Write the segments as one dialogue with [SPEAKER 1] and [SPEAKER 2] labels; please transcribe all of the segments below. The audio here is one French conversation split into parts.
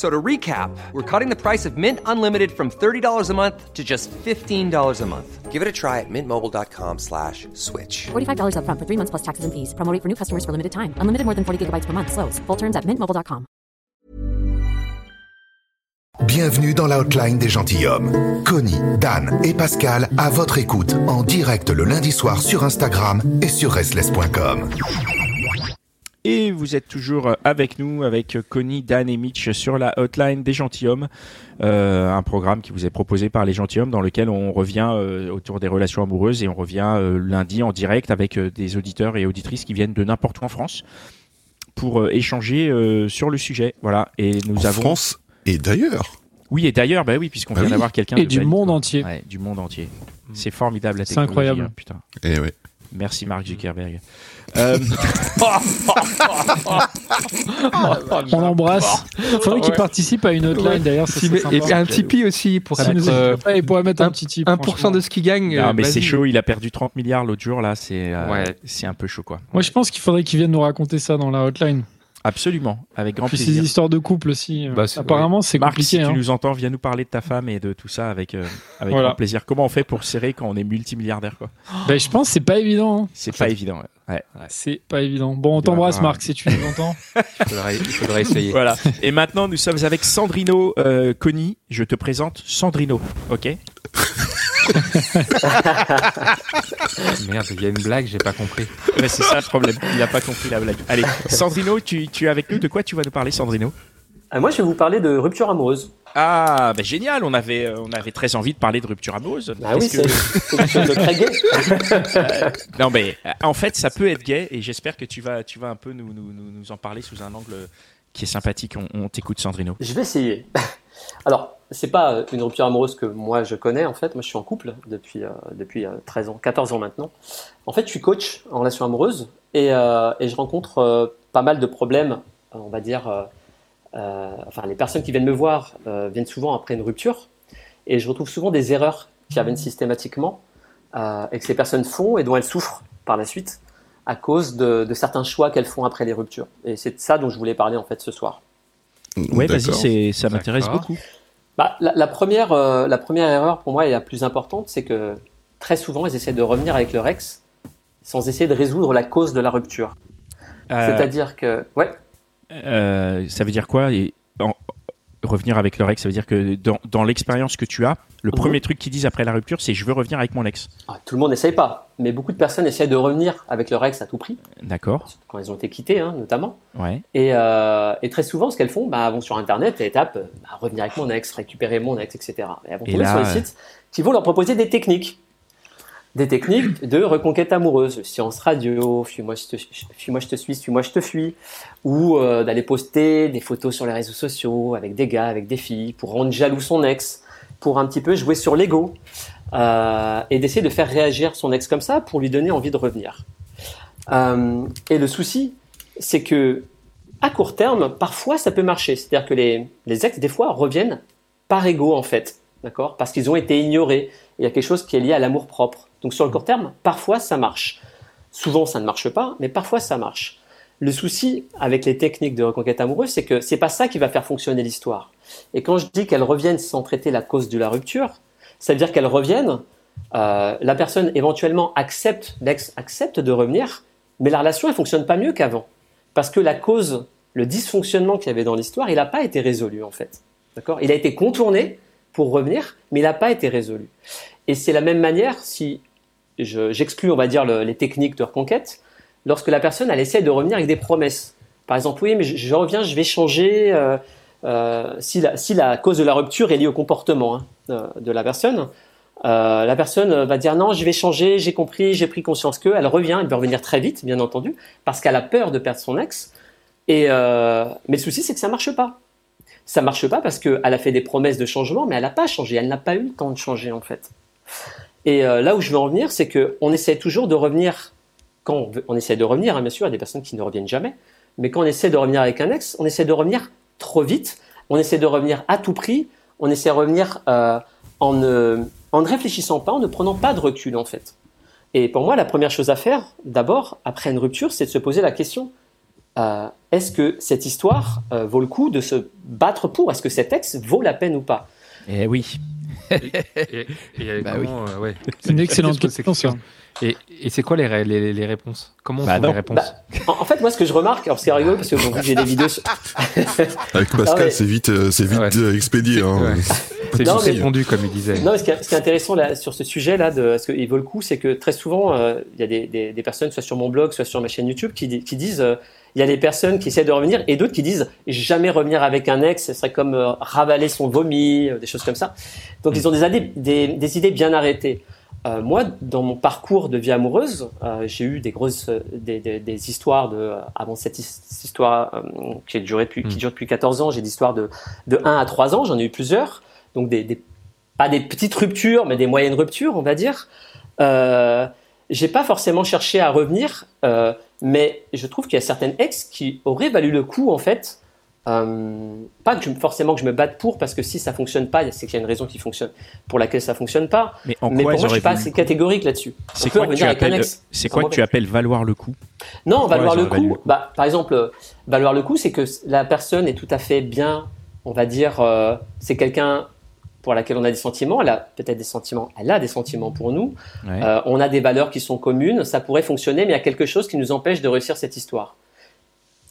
[SPEAKER 1] So to recap, we're cutting the price of Mint Unlimited from $30 a month to just $15 a month. Give it a try at mintmobile.com slash switch.
[SPEAKER 2] $45 upfront for three months plus taxes and fees. Promo rate for new customers for limited time. Unlimited more than 40 gigabytes per month. Slows. Full terms at mintmobile.com.
[SPEAKER 3] Bienvenue dans la hotline des gentilshommes. Connie, Dan et Pascal à votre écoute en direct le lundi soir sur Instagram et sur restless.com.
[SPEAKER 4] Et vous êtes toujours avec nous, avec Connie, Dan et Mitch sur la hotline des gentilshommes, euh, un programme qui vous est proposé par les gentilshommes dans lequel on revient euh, autour des relations amoureuses et on revient euh, lundi en direct avec euh, des auditeurs et auditrices qui viennent de n'importe où en France pour euh, échanger euh, sur le sujet. Voilà. Et nous
[SPEAKER 5] en
[SPEAKER 4] avons.
[SPEAKER 5] France et d'ailleurs.
[SPEAKER 4] Oui, et d'ailleurs, bah oui, puisqu'on
[SPEAKER 5] Bah
[SPEAKER 4] vient
[SPEAKER 5] oui.
[SPEAKER 4] d'avoir quelqu'un
[SPEAKER 6] Et
[SPEAKER 4] de
[SPEAKER 6] du monde
[SPEAKER 4] quoi.
[SPEAKER 6] entier.
[SPEAKER 4] Ouais, du monde entier. C'est formidable la
[SPEAKER 6] C'est
[SPEAKER 4] technologie.
[SPEAKER 6] incroyable.
[SPEAKER 4] hein, putain.
[SPEAKER 5] Eh ouais.
[SPEAKER 4] Merci Mark Zuckerberg. Euh,
[SPEAKER 6] On l'embrasse. Faudrait qu'il
[SPEAKER 7] Ouais.
[SPEAKER 6] participe à une hotline d'ailleurs.
[SPEAKER 7] Si, et un Tipeee aussi pour
[SPEAKER 6] Si
[SPEAKER 7] mettre
[SPEAKER 6] nous
[SPEAKER 7] euh,
[SPEAKER 6] il pourrait mettre un, petit tip.
[SPEAKER 7] 1%
[SPEAKER 6] franchement.
[SPEAKER 7] de ce qu'il gagne.
[SPEAKER 4] non,
[SPEAKER 7] euh,
[SPEAKER 4] mais c'est
[SPEAKER 7] vas-y.
[SPEAKER 4] chaud. Il a perdu 30 milliards l'autre jour là. C'est euh,
[SPEAKER 7] Ouais.
[SPEAKER 4] c'est un peu chaud quoi.
[SPEAKER 6] Moi, je pense qu'il faudrait qu'il vienne nous raconter ça dans la hotline.
[SPEAKER 4] Absolument, avec grand
[SPEAKER 6] Puis ces
[SPEAKER 4] plaisir.
[SPEAKER 6] histoires de couple aussi. euh,
[SPEAKER 7] Bah, c'est-
[SPEAKER 6] Apparemment, c'est
[SPEAKER 4] Marc,
[SPEAKER 6] compliqué.
[SPEAKER 4] si tu
[SPEAKER 6] hein.
[SPEAKER 4] nous entends, viens nous parler de ta femme et de tout ça avec euh, avec
[SPEAKER 6] Voilà.
[SPEAKER 4] grand plaisir. Comment on fait pour serrer quand on est multimilliardaire quoi?
[SPEAKER 6] Bah, je pense que c'est pas évident. hein.
[SPEAKER 4] C'est pas évident. ouais. Ouais.
[SPEAKER 6] C'est pas évident. Bon, on t'embrasse, Marc, si tu nous entends.
[SPEAKER 7] Il faudrait, il faudrait essayer.
[SPEAKER 4] Voilà. Et maintenant, nous sommes avec Sandrino euh, Conny. Je te présente Sandrino, ok?
[SPEAKER 7] Merde, il y a une blague, j'ai pas compris.
[SPEAKER 4] Ouais, C'est ça le problème. Il n'a pas compris la blague. Allez, Sandrino, tu, tu es avec nous. De quoi tu vas nous parler, Sandrino?
[SPEAKER 8] Ah, moi, je vais vous parler de rupture amoureuse.
[SPEAKER 4] Ah, bah génial. On avait, euh, on avait très envie de parler de rupture amoureuse.
[SPEAKER 8] Ah oui,
[SPEAKER 4] Qu'est-ce
[SPEAKER 8] c'est c'est quelque chose de très gai.
[SPEAKER 4] Non, mais euh, en fait, ça peut être gay et j'espère que tu vas, tu vas un peu nous, nous, nous, nous en parler sous un angle qui est sympathique. On, on t'écoute, Sandrino.
[SPEAKER 8] Je vais essayer. Alors, c'est pas euh, une rupture amoureuse que moi je connais en fait. Moi, je suis en couple depuis, euh, depuis euh, 13 ans, 14 ans maintenant. En fait, je suis coach en relation amoureuse et, euh, et je rencontre euh, pas mal de problèmes, euh, on va dire. euh, euh, enfin, les personnes qui viennent me voir euh, viennent souvent après une rupture et je retrouve souvent des erreurs qui reviennent systématiquement euh, et que ces personnes font et dont elles souffrent par la suite à cause de, de certains choix qu'elles font après les ruptures. Et c'est de ça dont je voulais parler en fait ce soir.
[SPEAKER 4] Ouais, vas-y, ça m'intéresse beaucoup.
[SPEAKER 8] Bah, la, la première, euh, la première erreur pour moi et la plus importante, c'est que très souvent, ils essaient de revenir avec leur ex sans essayer de résoudre la cause de la rupture.
[SPEAKER 4] Euh,
[SPEAKER 8] C'est-à-dire que, ouais,
[SPEAKER 4] euh, ça veut dire quoi? Et, en- Revenir avec leur ex, ça veut dire que dans, dans l'expérience que tu as, le
[SPEAKER 8] Mhm.
[SPEAKER 4] premier truc qu'ils disent après la rupture, c'est je veux revenir avec mon ex.
[SPEAKER 8] ah, tout le monde n'essaye pas, mais beaucoup de personnes essayent de revenir avec leur ex à tout prix,
[SPEAKER 4] D'accord
[SPEAKER 8] quand ils ont été quittés hein, notamment.
[SPEAKER 4] Ouais.
[SPEAKER 8] Et, euh, et très souvent, ce qu'elles font, bah, vont sur Internet et tapent bah, revenir avec mon ex, récupérer mon ex, etc. Et elles vont
[SPEAKER 4] Et
[SPEAKER 8] tomber
[SPEAKER 4] là,
[SPEAKER 8] sur des sites qui vont leur proposer des techniques. Des techniques de reconquête amoureuse, science radio, fuis-moi je, te- fuis-moi, suis, suis-moi je te fuis, ou euh, d'aller poster des photos sur les réseaux sociaux avec des gars, avec des filles, pour rendre jaloux son ex, pour un petit peu jouer sur l'ego, euh, et d'essayer de faire réagir son ex comme ça pour lui donner envie de revenir. Euh, et le souci, c'est que à court terme, parfois ça peut marcher. C'est-à-dire que les, les ex, des fois, reviennent par ego, en fait. D'accord? Parce qu'ils ont été ignorés. Il y a quelque chose qui est lié à l'amour propre. Donc sur le court terme, parfois ça marche. Souvent ça ne marche pas, mais parfois ça marche. Le souci avec les techniques de reconquête amoureuse, c'est que c'est pas ça qui va faire fonctionner l'histoire. Et quand je dis qu'elles reviennent sans traiter la cause de la rupture, ça veut dire qu'elles reviennent, euh, la personne éventuellement accepte, l'ex accepte de revenir, mais la relation elle fonctionne pas mieux qu'avant. Parce que la cause, le dysfonctionnement qu'il y avait dans l'histoire, il n'a pas été résolu en fait. D'accord? Il a été contourné pour revenir, mais il n'a pas été résolu. Et c'est la même manière si je- j'exclus, on va dire, le- les techniques de reconquête. lorsque la personne, elle essaie de revenir avec des promesses. Par exemple, oui, mais je, reviens, je vais changer. euh, euh, si, la, cause de la rupture est liée au comportement hein, de, de la personne, euh, la personne va dire non, je vais changer, j'ai compris, j'ai pris conscience que. Elle revient, elle va revenir très vite, bien entendu, parce qu'elle a peur de perdre son ex. Et euh, mais le souci, c'est que ça marche pas. Ça marche pas parce qu'elle a fait des promesses de changement, mais elle n'a pas changé. Elle n'a pas eu le temps de changer en fait. Et euh, là où je veux en venir, c'est que on essaie toujours de revenir quand on, essaie de revenir. hein, bien sûr, a des personnes qui ne reviennent jamais, mais quand on essaie de revenir avec un ex, on essaie de revenir trop vite. On essaie de revenir à tout prix. On essaie de revenir euh, en, ne, réfléchissant pas, en ne prenant pas de recul en fait. Et pour moi, la première chose à faire, d'abord, après une rupture, c'est de se poser la question euh, est-ce que cette histoire vaut le coup de se battre pour? Est-ce que cet ex vaut la peine ou pas?
[SPEAKER 4] Eh oui.
[SPEAKER 7] Et, et
[SPEAKER 4] Bah
[SPEAKER 7] comment, euh, ouais.
[SPEAKER 6] C'est une excellente question, ça.
[SPEAKER 7] Et, et c'est quoi les, ré- les, les réponses? Comment on
[SPEAKER 4] Bah
[SPEAKER 7] trouve les réponses?
[SPEAKER 8] Bah, en, en fait, moi, ce que je remarque, alors c'est rigolo parce que bon, j'ai des vidéos. sur-
[SPEAKER 5] Avec Pascal, c'est vite, euh, c'est vite
[SPEAKER 7] Ouais.
[SPEAKER 5] euh, expédié. Hein.
[SPEAKER 7] Ouais. C'est vite
[SPEAKER 8] mais-
[SPEAKER 7] répondu, comme il disait.
[SPEAKER 8] Non, mais ce qui est, ce qui est intéressant là, sur ce sujet-là, de ce qu'il vaut le coup, c'est que très souvent, euh, il y a des, des- des personnes, soit sur mon blog, soit sur ma chaîne YouTube, qui, di- qui disent euh, il y a des personnes qui essaient de revenir et d'autres qui disent jamais revenir avec un ex, ce serait comme euh, ravaler son vomi, euh, des choses comme ça. Donc, ils ont des, idées- bien arrêtées. Euh, moi, dans mon parcours de vie amoureuse, j'ai eu des grosses, des, histoires de, avant cette his- cette histoire qui, depuis, dure depuis 14 ans, j'ai des histoires de, de 1 à 3 ans, j'en ai eu plusieurs. Donc, pas des petites ruptures, mais des moyennes ruptures, on va dire. J'ai pas forcément cherché à revenir, mais je trouve qu'il y a certaines ex qui auraient valu le coup, en fait. Euh, pas que je, forcément que je me batte pour, parce que si ça fonctionne pas, c'est qu'il y a une raison qui fonctionne, pour laquelle ça fonctionne pas.
[SPEAKER 4] Mais en
[SPEAKER 8] mais
[SPEAKER 4] quoi
[SPEAKER 8] pour moi, je suis pas assez catégorique là-dessus.
[SPEAKER 4] C'est quoi que tu appelles. C'est quoi que tu appelles valoir le coup?
[SPEAKER 8] Non, valoir coup,
[SPEAKER 4] le coup.
[SPEAKER 8] bah, par exemple, euh, valoir le coup, c'est que la personne est tout à fait bien, on va dire, euh, c'est quelqu'un pour laquelle on a des sentiments, elle a peut-être des sentiments, elle a des sentiments pour nous,
[SPEAKER 4] Ouais.
[SPEAKER 8] Euh, on a des valeurs qui sont communes, ça pourrait fonctionner, mais il y a quelque chose qui nous empêche de réussir cette histoire.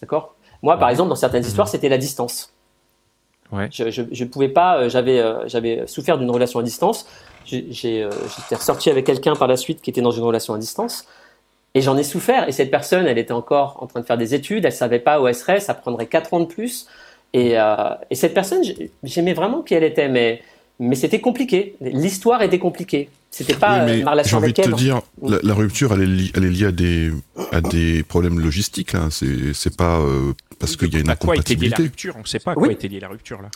[SPEAKER 8] D'accord? Moi, par exemple, dans certaines histoires, c'était la distance.
[SPEAKER 7] Ouais.
[SPEAKER 8] Je, je, je pouvais pas, euh, j'avais, euh, j'avais souffert d'une relation à distance. J'étais ressorti avec quelqu'un par la suite qui était dans une relation à distance. Et j'en ai souffert. Et cette personne, elle était encore en train de faire des études, elle savait pas où elle serait, ça prendrait quatre ans de plus. Et, euh, et cette personne, j'ai- j'aimais vraiment qui elle était, mais, mais c'était compliqué. L'histoire était compliquée. C'était pas
[SPEAKER 5] Oui,
[SPEAKER 8] euh,
[SPEAKER 5] mais
[SPEAKER 8] ma
[SPEAKER 5] j'ai
[SPEAKER 8] relation
[SPEAKER 5] envie de te
[SPEAKER 8] elle.
[SPEAKER 5] dire, la, la rupture, elle est, li- elle est liée à des, à des problèmes logistiques. Là. C'est, pas euh, parce qu'il y a une
[SPEAKER 4] À quoi était liée la
[SPEAKER 5] incompatibilité.
[SPEAKER 4] rupture? On ne sait pas à
[SPEAKER 8] Oui.
[SPEAKER 4] quoi était liée la rupture là.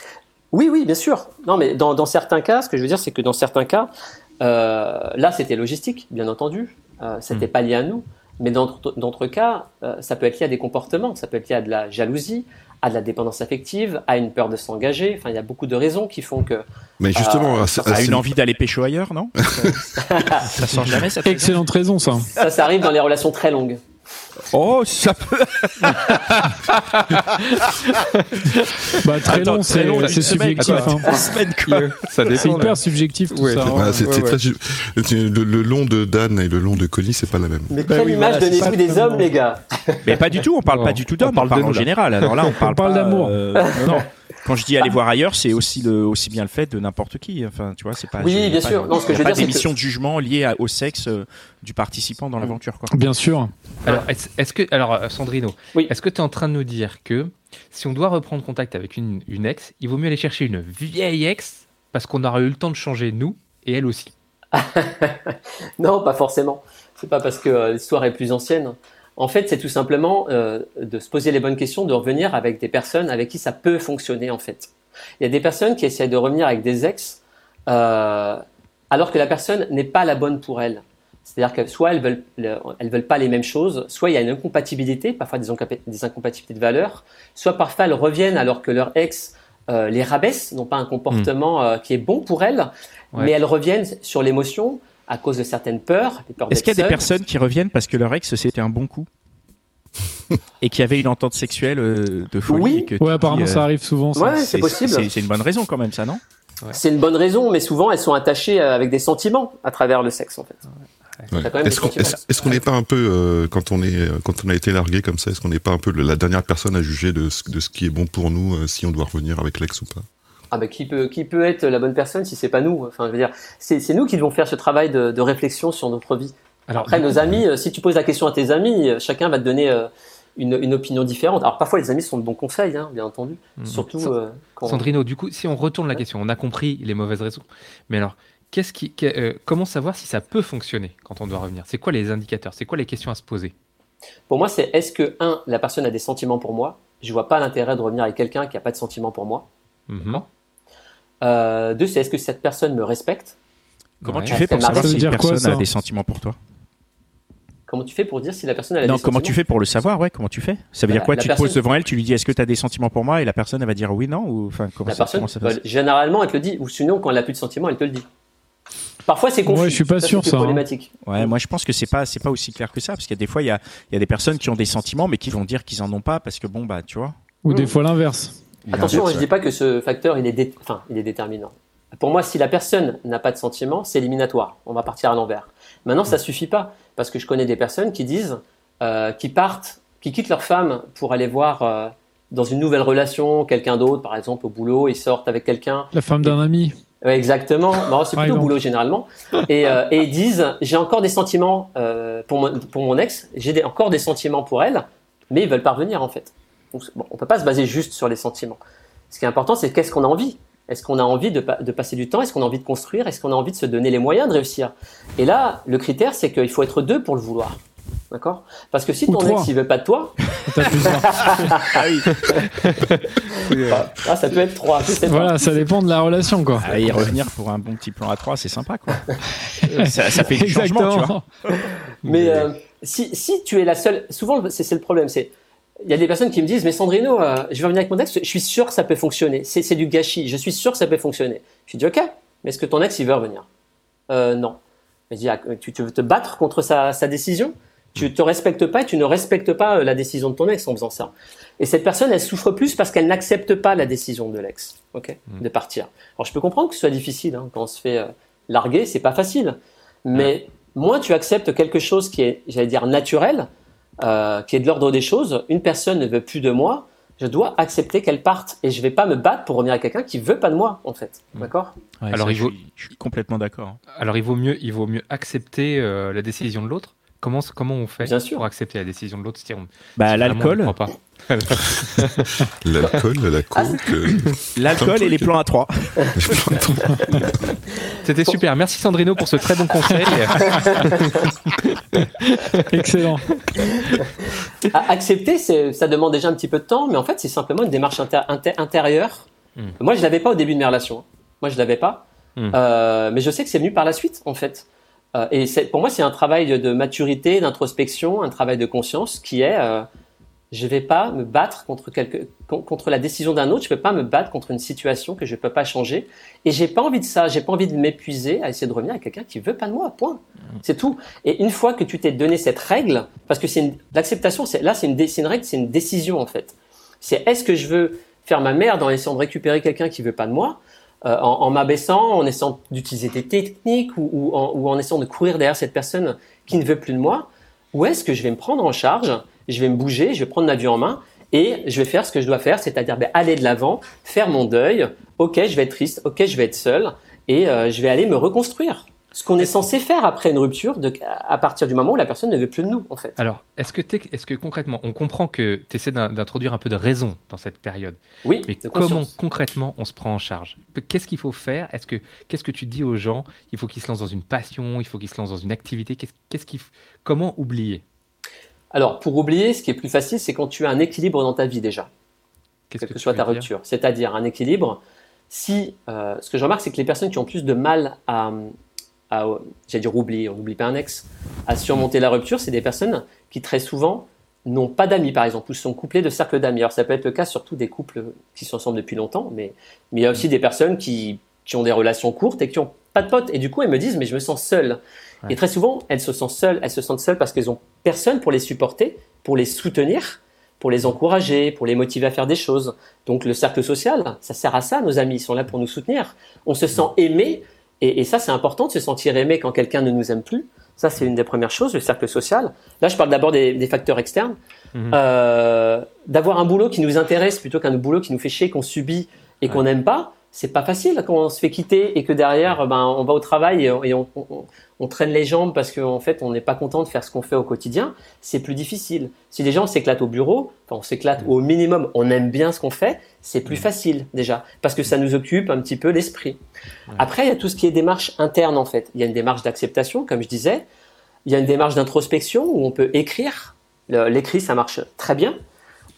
[SPEAKER 8] Oui, oui, bien sûr. Non, mais dans, dans certains cas, ce que je veux dire, c'est que dans certains cas, euh, là, c'était logistique, bien entendu. Euh, c'était pas lié à nous. Mais dans d'autres- cas, euh, ça peut être lié à des comportements. Ça peut être lié à de la jalousie, à de la dépendance affective, à une peur de s'engager. Enfin, il y a beaucoup de raisons qui font que.
[SPEAKER 5] Mais justement, à,
[SPEAKER 8] ça
[SPEAKER 5] à
[SPEAKER 4] une envie d'aller pécho ailleurs, non? Ça sort jamais cette raison
[SPEAKER 6] Excellente raison, ça.
[SPEAKER 8] Ça, ça arrive dans les relations très longues.
[SPEAKER 4] Oh, ça peut.
[SPEAKER 6] Bah, très
[SPEAKER 4] Attends,
[SPEAKER 6] long, c'est
[SPEAKER 4] très long,
[SPEAKER 6] c'est subjectif.
[SPEAKER 4] quoi.
[SPEAKER 6] hein.
[SPEAKER 4] Une semaine, quoi.
[SPEAKER 7] Ça
[SPEAKER 6] C'est hyper subjectif tout
[SPEAKER 7] Ouais,
[SPEAKER 6] ça. hein.
[SPEAKER 5] voilà, c'est,
[SPEAKER 7] ouais,
[SPEAKER 5] c'est
[SPEAKER 7] ouais.
[SPEAKER 5] très le, le long de Dan et le long de Connie, c'est pas la même.
[SPEAKER 8] Mais
[SPEAKER 6] Bah
[SPEAKER 8] quelle
[SPEAKER 6] oui,
[SPEAKER 8] image
[SPEAKER 6] voilà,
[SPEAKER 8] donnez-vous des hommes, les gars?
[SPEAKER 4] Mais pas du tout, on parle
[SPEAKER 7] Non,
[SPEAKER 4] pas du tout d'hommes, on
[SPEAKER 7] parle
[SPEAKER 4] parle,
[SPEAKER 7] de
[SPEAKER 4] en général. Alors là, on parle,
[SPEAKER 6] parle
[SPEAKER 4] pas,
[SPEAKER 6] d'amour.
[SPEAKER 4] euh, non. Quand je dis aller voir ailleurs, c'est aussi, le, aussi bien le fait de n'importe qui. Enfin, tu vois, c'est pas.
[SPEAKER 8] Oui, bien
[SPEAKER 4] pas
[SPEAKER 8] sûr. Non, ce que je veux
[SPEAKER 4] pas
[SPEAKER 8] dire, c'est
[SPEAKER 4] d'émission
[SPEAKER 8] que-
[SPEAKER 4] de jugement liée à- au sexe euh, du participant dans l'aventure, quoi.
[SPEAKER 6] Bien sûr.
[SPEAKER 7] Alors, est-ce que, alors, euh, Sandrino,
[SPEAKER 8] Oui.
[SPEAKER 7] est-ce que tu es en train de nous dire que si on doit reprendre contact avec une, une ex, il vaut mieux aller chercher une vieille ex parce qu'on aura eu le temps de changer nous et elle aussi?
[SPEAKER 8] Non, pas forcément. C'est pas parce que euh, l'histoire est plus ancienne. En fait, c'est tout simplement euh, de se poser les bonnes questions, de revenir avec des personnes avec qui ça peut fonctionner en fait. Il y a des personnes qui essaient de revenir avec des ex euh, alors que la personne n'est pas la bonne pour elles. C'est-à-dire que soit elles veulent, le- elles veulent pas les mêmes choses, soit il y a une incompatibilité, parfois des, incompa- des incompatibilités de valeurs, soit parfois elles reviennent alors que leur ex euh, les rabaisse, n'ont pas un comportement euh, qui est bon pour elles,
[SPEAKER 7] Ouais.
[SPEAKER 8] mais elles reviennent sur l'émotion à cause de certaines peurs,
[SPEAKER 4] Est-ce qu'il y a des personnes qui reviennent parce que leur ex c'était un bon coup et qui avait une entente sexuelle euh, de folie
[SPEAKER 8] Oui.
[SPEAKER 4] et que
[SPEAKER 6] Ouais, apparemment,
[SPEAKER 4] euh,
[SPEAKER 6] ça arrive souvent. Ça.
[SPEAKER 8] Ouais, c'est possible.
[SPEAKER 4] C'est c'est une bonne raison quand même, ça, non?
[SPEAKER 8] C'est une bonne raison, mais souvent elles sont attachées euh, avec des sentiments à travers le sexe en fait.
[SPEAKER 5] Ouais. Est-ce qu'on n'est pas un peu euh, quand on est quand on a été largué comme ça, est-ce qu'on n'est pas un peu le- la dernière personne à juger de ce, de ce qui est bon pour nous euh, si on doit revenir avec l'ex ou pas?
[SPEAKER 8] Ah bah qui peut qui peut être la bonne personne si c'est pas nous? Enfin je veux dire, c'est c'est nous qui devons faire ce travail de, de réflexion sur notre vie
[SPEAKER 7] Alors,
[SPEAKER 8] Après, nos amis, euh, si tu poses la question à tes amis, euh, chacun va te donner euh, une, une opinion différente. Alors parfois, les amis sont de bons conseils, hein, bien entendu.
[SPEAKER 7] Mhm.
[SPEAKER 8] Surtout euh, quand.
[SPEAKER 7] Sandrino, du coup, si on retourne la question, on a compris les mauvaises raisons. Mais alors, qu'est-ce qui, que- euh, comment savoir si ça peut fonctionner quand on doit revenir? C'est quoi les indicateurs? C'est quoi les questions à se poser?
[SPEAKER 8] Pour moi, c'est est-ce que, un, la personne a des sentiments pour moi? Je vois pas l'intérêt de revenir avec quelqu'un qui a pas de sentiments pour moi.
[SPEAKER 7] Mhm.
[SPEAKER 8] Euh, deux, c'est est-ce que cette personne me respecte?
[SPEAKER 4] Comment
[SPEAKER 7] Ouais.
[SPEAKER 4] tu fais pour savoir si une
[SPEAKER 6] quoi,
[SPEAKER 4] personne a des sentiments pour toi?
[SPEAKER 8] Comment tu fais pour dire si la personne a
[SPEAKER 4] Non,
[SPEAKER 8] des
[SPEAKER 4] comment
[SPEAKER 8] sentiments?
[SPEAKER 4] tu fais pour le savoir? Ouais, comment tu fais? Ça veut
[SPEAKER 8] Bah,
[SPEAKER 4] dire quoi?
[SPEAKER 8] la
[SPEAKER 4] Tu te poses devant elle, tu lui dis est-ce que tu as des sentiments pour moi? Et la personne elle va dire oui, non ou enfin comment
[SPEAKER 8] La
[SPEAKER 4] ça,
[SPEAKER 8] personne,
[SPEAKER 4] comment ça
[SPEAKER 8] bah, généralement, elle te le dit. Ou sinon, quand elle a plus de sentiments, elle te le dit. Parfois, c'est confus.
[SPEAKER 6] Ouais, je suis pas sûr,
[SPEAKER 8] c'est
[SPEAKER 6] ça, hein.
[SPEAKER 8] problématique.
[SPEAKER 4] Ouais, moi je pense que c'est pas c'est pas aussi clair que ça parce qu'il y a des fois il y a, il y a des personnes qui ont des sentiments mais qui vont dire qu'ils en ont pas parce que bon bah tu vois.
[SPEAKER 6] Ou des fois l'inverse.
[SPEAKER 8] Attention, je dis pas que ce facteur il est, dé- enfin, il est déterminant. Pour moi, si la personne n'a pas de sentiments, c'est éliminatoire. On va partir à l'envers. Maintenant, ça suffit pas parce que je connais des personnes qui disent, euh, qui partent, qui quittent leur femme pour aller voir euh, dans une nouvelle relation quelqu'un d'autre, par exemple au boulot, ils sortent avec quelqu'un.
[SPEAKER 6] La femme d'un ami.
[SPEAKER 8] Ouais, exactement. Non, c'est plutôt au boulot généralement. Et, euh, et ils disent, j'ai encore des sentiments pour, mon, pour mon ex, j'ai encore des sentiments pour elle, mais ils veulent parvenir en fait. Bon, on peut pas se baser juste sur les sentiments. Ce qui est important, c'est qu'est-ce qu'on a envie? Est-ce qu'on a envie de, pa- de passer du temps? Est-ce qu'on a envie de construire? Est-ce qu'on a envie de se donner les moyens de réussir? Et là, le critère, c'est qu'il faut être deux pour le vouloir. D'accord? Parce que si
[SPEAKER 6] Ou
[SPEAKER 8] ton
[SPEAKER 6] trois.
[SPEAKER 8] ex il veut pas de toi,
[SPEAKER 6] T'as plusieurs.
[SPEAKER 8] ah, ça peut être trois. pas.
[SPEAKER 6] voilà, ça dépend de la relation, quoi.
[SPEAKER 4] Ah, et revenir pour un bon petit plan à 3 c'est sympa quoi. ça, ça fait du changement tu vois.
[SPEAKER 6] Exactement.
[SPEAKER 8] Mais euh, si, si tu es la seule, souvent c'est c'est le problème, c'est il y a des personnes qui me disent mais Sandrino, euh, je vais revenir avec mon ex, je suis sûr que ça peut fonctionner. C'est c'est du gâchis. Je suis sûr que ça peut fonctionner. Je dis ok, mais est-ce que ton ex il veut revenir? Euh, Non. Je dis ah, tu, tu veux te battre contre sa, sa décision? Tu te respectes pas et tu ne respectes pas euh, la décision de ton ex en faisant ça. Et cette personne, elle souffre plus parce qu'elle n'accepte pas la décision de l'ex, ok, de partir. Alors je peux comprendre que ce soit difficile hein, quand on se fait euh, larguer, c'est pas facile. Mais moins tu acceptes quelque chose qui est, j'allais dire, naturel, euh, qui est de l'ordre des choses. Une personne ne veut plus de moi, je dois accepter qu'elle parte et je vais pas me battre pour revenir à quelqu'un qui veut pas de moi, en fait. D'accord?
[SPEAKER 4] Ouais,
[SPEAKER 7] Alors,
[SPEAKER 4] ça,
[SPEAKER 7] il
[SPEAKER 4] je,
[SPEAKER 7] vaut-
[SPEAKER 4] suis, je suis complètement d'accord.
[SPEAKER 7] Alors, il vaut mieux, il vaut mieux accepter euh, la décision de l'autre. Comment, comment on fait
[SPEAKER 8] Bien sûr.
[SPEAKER 7] pour accepter la décision de l'autre si on-
[SPEAKER 4] Bah
[SPEAKER 7] si
[SPEAKER 4] l'alcool,
[SPEAKER 7] ne pas
[SPEAKER 5] L'alcool, la
[SPEAKER 8] Ah,
[SPEAKER 5] coke. euh,
[SPEAKER 4] l'alcool et les plans à 3
[SPEAKER 7] C'était super. Merci Sandrino pour ce très bon conseil.
[SPEAKER 6] Excellent.
[SPEAKER 8] A- Accepter, c'est- ça demande déjà un petit peu de temps, mais en fait, c'est simplement une démarche inter- inter- intérieure.
[SPEAKER 7] Hmm.
[SPEAKER 8] Moi, je l'avais pas au début de mes relations. Moi, je l'avais pas.
[SPEAKER 7] Hmm.
[SPEAKER 8] Euh, mais je sais que c'est venu par la suite, en fait. Euh, et pour moi, c'est un travail de, maturité, d'introspection, un travail de conscience qui est euh, je vais pas me battre contre, quelque, con- contre la décision d'un autre, je peux pas me battre contre une situation que je peux pas changer. Et j'ai pas envie de ça, j'ai pas envie de m'épuiser à essayer de revenir à quelqu'un qui veut pas de moi, point. C'est tout. Et une fois que tu t'es donné cette règle, parce que c'est l'acceptation, là, c'est une, une règle, c'est une décision, en fait. C'est est-ce que je veux faire ma merde en essayant de récupérer quelqu'un qui veut pas de moi, euh, en, m'abaissant, en essayant d'utiliser des techniques ou, en, essayant de courir derrière cette personne qui ne veut plus de moi, ou est-ce que je vais me prendre en charge, je vais me bouger, je vais prendre ma vie en main et je vais faire ce que je dois faire, c'est-à-dire ben, aller de l'avant, faire mon deuil. Ok, je vais être triste, ok, je vais être seul et euh, je vais aller me reconstruire. Ce qu'on est censé faire après une rupture, de, à partir du moment où la personne ne veut plus de nous, en fait.
[SPEAKER 7] Alors, est-ce que, est-ce que concrètement, on comprend que tu essaies d'in- d'introduire un peu de raison dans cette période?
[SPEAKER 8] Oui,
[SPEAKER 7] Mais comment
[SPEAKER 8] conscience.
[SPEAKER 7] concrètement on se prend en charge? Qu'est-ce qu'il faut faire? Est-ce que qu'est-ce que tu dis aux gens? Il faut qu'ils se lancent dans une passion, il faut qu'ils se lancent dans une activité. Qu'est-ce, f- Comment oublier?
[SPEAKER 8] Alors, pour oublier, ce qui est plus facile, c'est quand tu as un équilibre dans ta vie déjà. Quelle que,
[SPEAKER 7] tu
[SPEAKER 8] soit ta rupture. C'est-à-dire un équilibre. Si, euh, ce que je remarque, c'est que les personnes qui ont plus de mal à, à j'allais dire oublier, on n'oublie pas un ex, à surmonter la rupture, c'est des personnes qui très souvent n'ont pas d'amis, par exemple, ou sont couplées de cercles d'amis. Alors ça peut être le cas surtout des couples qui sont ensemble depuis longtemps, mais, mais il y a aussi des personnes qui, qui ont des relations courtes et qui n'ont pas de potes. Et du coup, elles me disent, mais je me sens seule.
[SPEAKER 7] Ouais.
[SPEAKER 8] Et très souvent, elles se sentent seules, elles se sentent seules parce qu'elles ont personne pour les supporter, pour les soutenir, pour les encourager, pour les motiver à faire des choses. Donc le cercle social, ça sert à ça, nos amis, ils sont là pour nous soutenir. On se sent aimé, et, et ça c'est important de se sentir aimé quand quelqu'un ne nous aime plus. Ça c'est une des premières choses, le cercle social. Là je parle d'abord des, des facteurs externes.
[SPEAKER 7] Mhm.
[SPEAKER 8] Euh, D'avoir un boulot qui nous intéresse plutôt qu'un boulot qui nous fait chier, qu'on subit et qu'on n'aime pas, c'est pas facile quand on se fait quitter et que derrière ben, on va au travail et, on, et on- on- on traîne les jambes parce qu'en fait, on n'est pas content de faire ce qu'on fait au quotidien, c'est plus difficile. Si les gens s'éclatent au bureau, enfin, on s'éclate au minimum, on aime bien ce qu'on fait, c'est plus facile déjà, parce que ça nous occupe un petit peu l'esprit. Après, il y a tout ce qui est démarche interne en fait. Il y a une démarche d'acceptation, comme je disais. Il y a une démarche d'introspection où on peut écrire. L'écrit, ça marche très bien.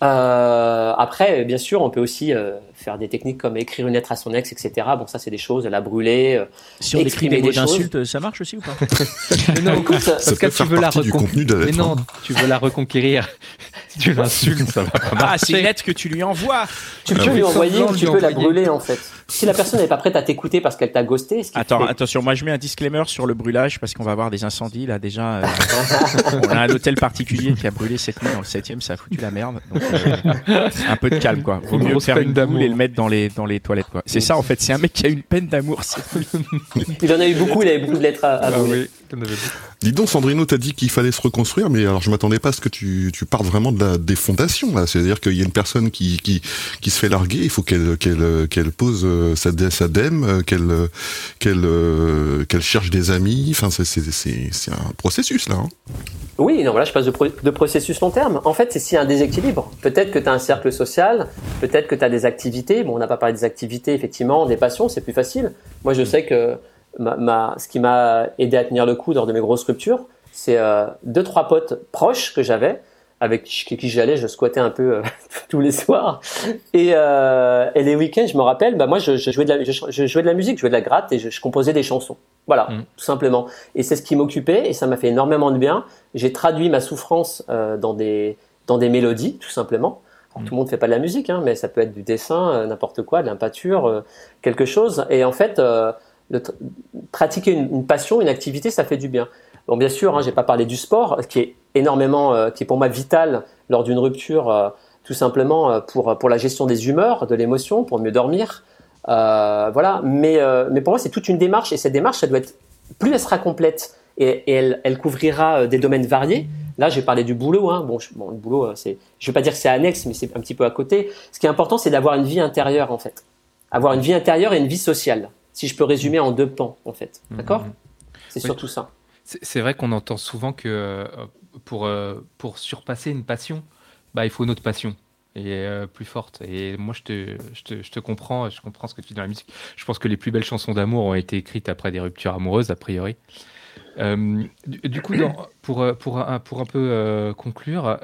[SPEAKER 8] Euh, après, bien sûr, on peut aussi euh, faire des techniques comme écrire une lettre à son ex, etc. Bon, ça, c'est des choses, la brûler. euh,
[SPEAKER 4] Si on écrit
[SPEAKER 8] exprimer
[SPEAKER 4] des d'insulte, ça marche aussi ou pas?
[SPEAKER 7] Mais non,
[SPEAKER 8] Écoute,
[SPEAKER 5] Ça
[SPEAKER 7] parce que
[SPEAKER 5] peut
[SPEAKER 7] tu
[SPEAKER 5] faire
[SPEAKER 7] veux la
[SPEAKER 5] partie du
[SPEAKER 7] recon-
[SPEAKER 5] contenu de la
[SPEAKER 7] Mais
[SPEAKER 5] lettre.
[SPEAKER 7] non, tu veux la reconquérir. Si tu l'insultes, ça va pas marcher.
[SPEAKER 4] Ah, c'est une lettre que tu lui envoies
[SPEAKER 8] tu
[SPEAKER 5] Ah
[SPEAKER 8] peux
[SPEAKER 7] oui.
[SPEAKER 8] lui envoyer ou tu peux la brûler en fait. Si la personne n'est pas prête à t'écouter parce qu'elle t'a ghosté, ce
[SPEAKER 4] Attends,
[SPEAKER 8] fait-
[SPEAKER 4] attention, moi je mets un disclaimer sur le brûlage parce qu'on va avoir des incendies là déjà. euh, on a un hôtel particulier qui a brûlé cette nuit dans le 7 ça a foutu la merde. Donc, euh, un peu de calme quoi. Vaut mieux faire
[SPEAKER 7] peine
[SPEAKER 4] une
[SPEAKER 7] d'amour.
[SPEAKER 4] boule et le mettre dans les, dans les toilettes quoi. C'est ça en fait, c'est un mec qui a une peine d'amour.
[SPEAKER 8] il en a eu beaucoup, il avait beaucoup de lettres à, à
[SPEAKER 7] Ah
[SPEAKER 8] brûler.
[SPEAKER 7] oui, t'en avais beaucoup.
[SPEAKER 5] Dis donc, Sandrino, t'as dit qu'il fallait se reconstruire, mais alors je m'attendais pas à ce que tu, tu partes vraiment de la, des fondations, là. C'est-à-dire qu'il y a une personne qui, qui, se fait larguer, il faut qu'elle, qu'elle, qu'elle pose euh, sa, sa dème, euh, qu'elle, euh, qu'elle, qu'elle cherche des amis. Enfin, c'est, c'est, c'est, un processus, là. hein.
[SPEAKER 8] Oui, non, voilà, je passe de, de processus long terme. En fait, c'est s'il y a un déséquilibre. Peut-être que tu as un cercle social, peut-être que tu as des activités. Bon, on n'a pas parlé des activités, effectivement, des passions, c'est plus facile. Moi, je sais que ma, ma- ce qui m'a aidé à tenir le coup lors de mes grosses ruptures, c'est euh, deux, trois potes proches que j'avais, avec qui, j'allais, je squattais un peu euh, tous les soirs. Et, euh, et les week-ends, je me rappelle, bah, moi, je, je jouais de la, je, je jouais de la musique, je jouais de la gratte et je, je composais des chansons. Voilà,
[SPEAKER 7] Mm.
[SPEAKER 8] tout simplement. Et c'est ce qui m'occupait et ça m'a fait énormément de bien. J'ai traduit ma souffrance euh, dans, des, dans des mélodies, tout simplement. Alors, Tout le monde ne fait pas de la musique, hein, mais ça peut être du dessin, n'importe quoi, de l'impature, euh, quelque chose. Et en fait, le tr- pratiquer une, passion, une activité, ça fait du bien. Bon, bien sûr, hein, j'ai pas parlé du sport, qui est énormément, euh, qui est pour moi vital lors d'une rupture, euh, tout simplement euh, pour, pour la gestion des humeurs, de l'émotion, pour mieux dormir. Voilà. Mais, mais pour moi, c'est toute une démarche et cette démarche, ça doit être, plus elle sera complète et, elle, couvrira des domaines variés. Là, j'ai parlé du boulot. Hein. Bon, je, bon, le boulot, euh, c'est, je veux pas dire que c'est annexe, mais c'est un petit peu à côté. Ce qui est important, c'est d'avoir une vie intérieure, en fait. Avoir une vie intérieure et une vie sociale. Si je peux résumer en deux pans, en fait. D'accord?
[SPEAKER 7] Mhm.
[SPEAKER 8] C'est
[SPEAKER 7] Oui.
[SPEAKER 8] surtout ça.
[SPEAKER 7] C'est c'est vrai qu'on entend souvent que euh, pour, euh, pour surpasser une passion, bah, il faut une autre passion et euh, plus forte. Et moi, je te, je, te, je te comprends, je comprends ce que tu dis dans la musique. Je pense que les plus belles chansons d'amour ont été écrites après des ruptures amoureuses, a priori. Euh, du, du coup, dans- pour, pour, un, pour un peu euh, conclure,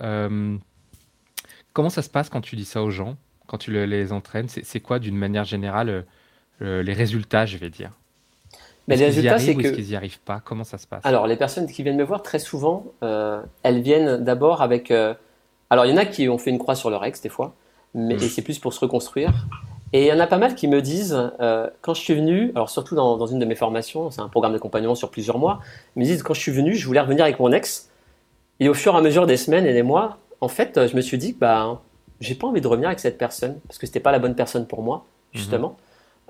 [SPEAKER 7] comment ça se passe quand tu dis ça aux gens, quand tu le- les entraînes? C'est c'est quoi, d'une manière générale, euh, les résultats, je vais dire
[SPEAKER 8] Mais les résultats, c'est
[SPEAKER 7] ou est-ce
[SPEAKER 8] que
[SPEAKER 7] qu'ils n'y arrivent pas? Comment ça se passe?
[SPEAKER 8] Alors, les personnes qui viennent me voir, très souvent, euh, elles viennent d'abord avec. euh, Alors, il y en a qui ont fait une croix sur leur ex, des fois, mais c'est plus pour se reconstruire. Et il y en a pas mal qui me disent, euh, quand je suis venu, alors surtout dans, dans une de mes formations, c'est un programme d'accompagnement sur plusieurs mois, ils me disent, quand je suis venu, je voulais revenir avec mon ex. Et au fur et à mesure des semaines et des mois, en fait, je me suis dit que bah, j'ai pas envie de revenir avec cette personne, parce que c'était pas la bonne personne pour moi, justement.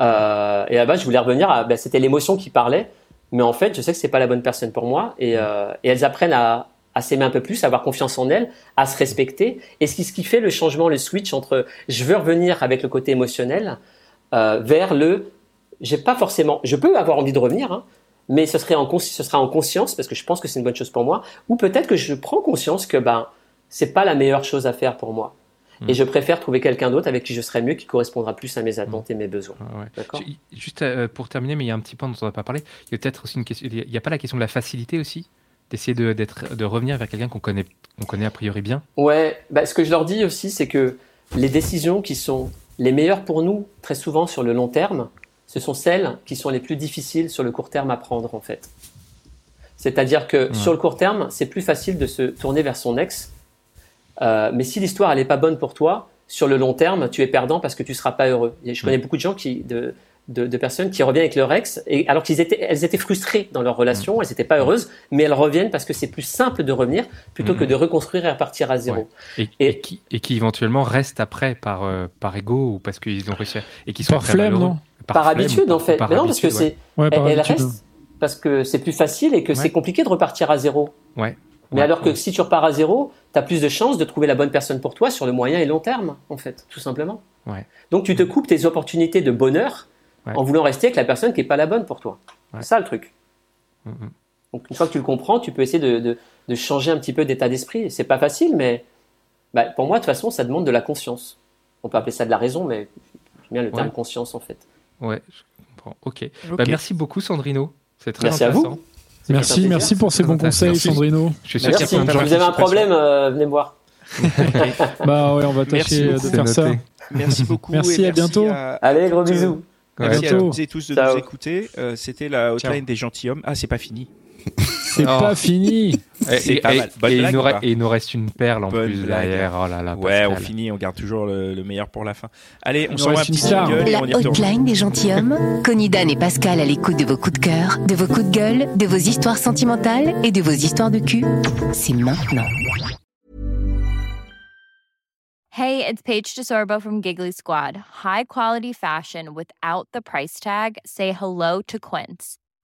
[SPEAKER 8] Euh, et là-bas, je voulais revenir à. bah, c'était l'émotion qui parlait, mais en fait, je sais que c'est pas la bonne personne pour moi. Et, euh, elles apprennent à, s'aimer un peu plus, à avoir confiance en elles, à se respecter. Et ce qui, ce qui fait le changement, le switch entre je veux revenir avec le côté émotionnel euh, vers le j'ai pas forcément. Je peux avoir envie de revenir, hein, mais ce, serait en, ce sera en conscience parce que je pense que c'est une bonne chose pour moi. Ou peut-être que je prends conscience que ben c'est pas la meilleure chose à faire pour moi. Et je préfère trouver quelqu'un d'autre avec qui je serai mieux, qui correspondra plus à mes attentes et mes besoins.
[SPEAKER 7] Ouais, Juste euh, pour terminer, mais il y a un petit point dont on n'a pas parlé. Il y a peut-être aussi une question. Il n'y a pas la question de la facilité aussi? D'essayer de revenir vers quelqu'un qu'on connaît, qu'on connaît a priori bien?
[SPEAKER 8] Ouais, bah, ce que je leur dis aussi, c'est que les décisions qui sont les meilleures pour nous, très souvent sur le long terme, ce sont celles qui sont les plus difficiles sur le court terme à prendre, en fait. C'est-à-dire que sur le court terme, c'est plus facile de se tourner vers son ex. Euh, mais si l'histoire elle n'est pas bonne pour toi, sur le long terme, tu es perdant parce que tu seras pas heureux. Et je connais beaucoup de gens qui, de, de, de personnes qui reviennent avec leur ex, et, alors qu'ils étaient, elles étaient frustrées dans leur relation, elles n'étaient pas heureuses, mais elles reviennent parce que c'est plus simple de revenir plutôt que de reconstruire et repartir à zéro.
[SPEAKER 7] et,
[SPEAKER 8] Et-
[SPEAKER 7] et qui, et qui éventuellement restent après par, euh, par ego ou parce qu'ils ont réussi à- et qui sont
[SPEAKER 6] Par flemme, non
[SPEAKER 8] Par,
[SPEAKER 7] flemme
[SPEAKER 8] habitude, en fait.
[SPEAKER 7] par
[SPEAKER 8] Mais non, parce que
[SPEAKER 7] ouais.
[SPEAKER 8] c'est,
[SPEAKER 6] Ouais,
[SPEAKER 8] elle, reste parce que c'est plus facile et que
[SPEAKER 7] Ouais.
[SPEAKER 8] c'est compliqué de repartir à zéro.
[SPEAKER 7] Ouais.
[SPEAKER 8] Mais
[SPEAKER 7] Ouais,
[SPEAKER 8] alors que
[SPEAKER 7] ouais.
[SPEAKER 8] si tu repars à zéro, tu as plus de chances de trouver la bonne personne pour toi sur le moyen et long terme, en fait, tout simplement.
[SPEAKER 7] Ouais.
[SPEAKER 8] Donc tu te coupes tes opportunités de bonheur
[SPEAKER 7] Ouais.
[SPEAKER 8] en voulant rester avec la personne qui n'est pas la bonne pour toi.
[SPEAKER 7] Ouais.
[SPEAKER 8] C'est ça le truc.
[SPEAKER 7] Mm, mm.
[SPEAKER 8] Donc une fois que tu le comprends, tu peux essayer de, de, de changer un petit peu d'état d'esprit. C'est pas facile, mais bah, pour moi, de toute façon, ça demande de la conscience. On peut appeler ça de la raison, mais j'aime bien le terme
[SPEAKER 7] Ouais.
[SPEAKER 8] conscience en fait.
[SPEAKER 7] Ouais, je comprends. Ok. Bah, merci beaucoup, Sandrino. C'est très
[SPEAKER 8] Merci à vous.
[SPEAKER 6] Merci, merci pour ces bons conseils,
[SPEAKER 7] Merci.
[SPEAKER 6] Sandrino.
[SPEAKER 7] Je suis sûr
[SPEAKER 8] Merci. Si vous avez un problème, euh, venez me voir.
[SPEAKER 6] Bah ouais, on va tâcher de faire ça.
[SPEAKER 4] Merci beaucoup.
[SPEAKER 6] Merci,
[SPEAKER 4] et
[SPEAKER 6] à bientôt.
[SPEAKER 8] Allez, gros
[SPEAKER 4] euh,
[SPEAKER 8] bisous.
[SPEAKER 4] Merci à
[SPEAKER 6] bientôt.
[SPEAKER 4] toutes et tous de
[SPEAKER 8] Ciao.
[SPEAKER 4] nous écouter. Euh, C'était la hotline des gentilshommes. Ah, c'est pas fini.
[SPEAKER 6] C'est
[SPEAKER 7] Oh.
[SPEAKER 6] pas fini.
[SPEAKER 7] Et,
[SPEAKER 4] C'est
[SPEAKER 7] et-
[SPEAKER 4] pas
[SPEAKER 7] et-
[SPEAKER 4] mal. Bonne
[SPEAKER 7] et il
[SPEAKER 4] blague
[SPEAKER 7] nous et il reste une perle en
[SPEAKER 4] Bonne
[SPEAKER 7] plus
[SPEAKER 4] blague.
[SPEAKER 7] derrière. Oh là là,
[SPEAKER 4] Ouais, on finit, on garde toujours le, le meilleur pour la fin. Allez, on
[SPEAKER 6] reste une
[SPEAKER 4] petit
[SPEAKER 6] star.
[SPEAKER 4] jingle
[SPEAKER 9] La
[SPEAKER 4] on
[SPEAKER 9] hotline des gentilshommes. Connie, Dan et Pascal à l'écoute de vos coups de cœur, de vos coups de gueule, de vos histoires sentimentales et de vos histoires de cul. C'est maintenant.
[SPEAKER 10] Hey, it's Paige DeSorbo from Giggly Squad. High quality fashion without the price tag. Say hello to Quince.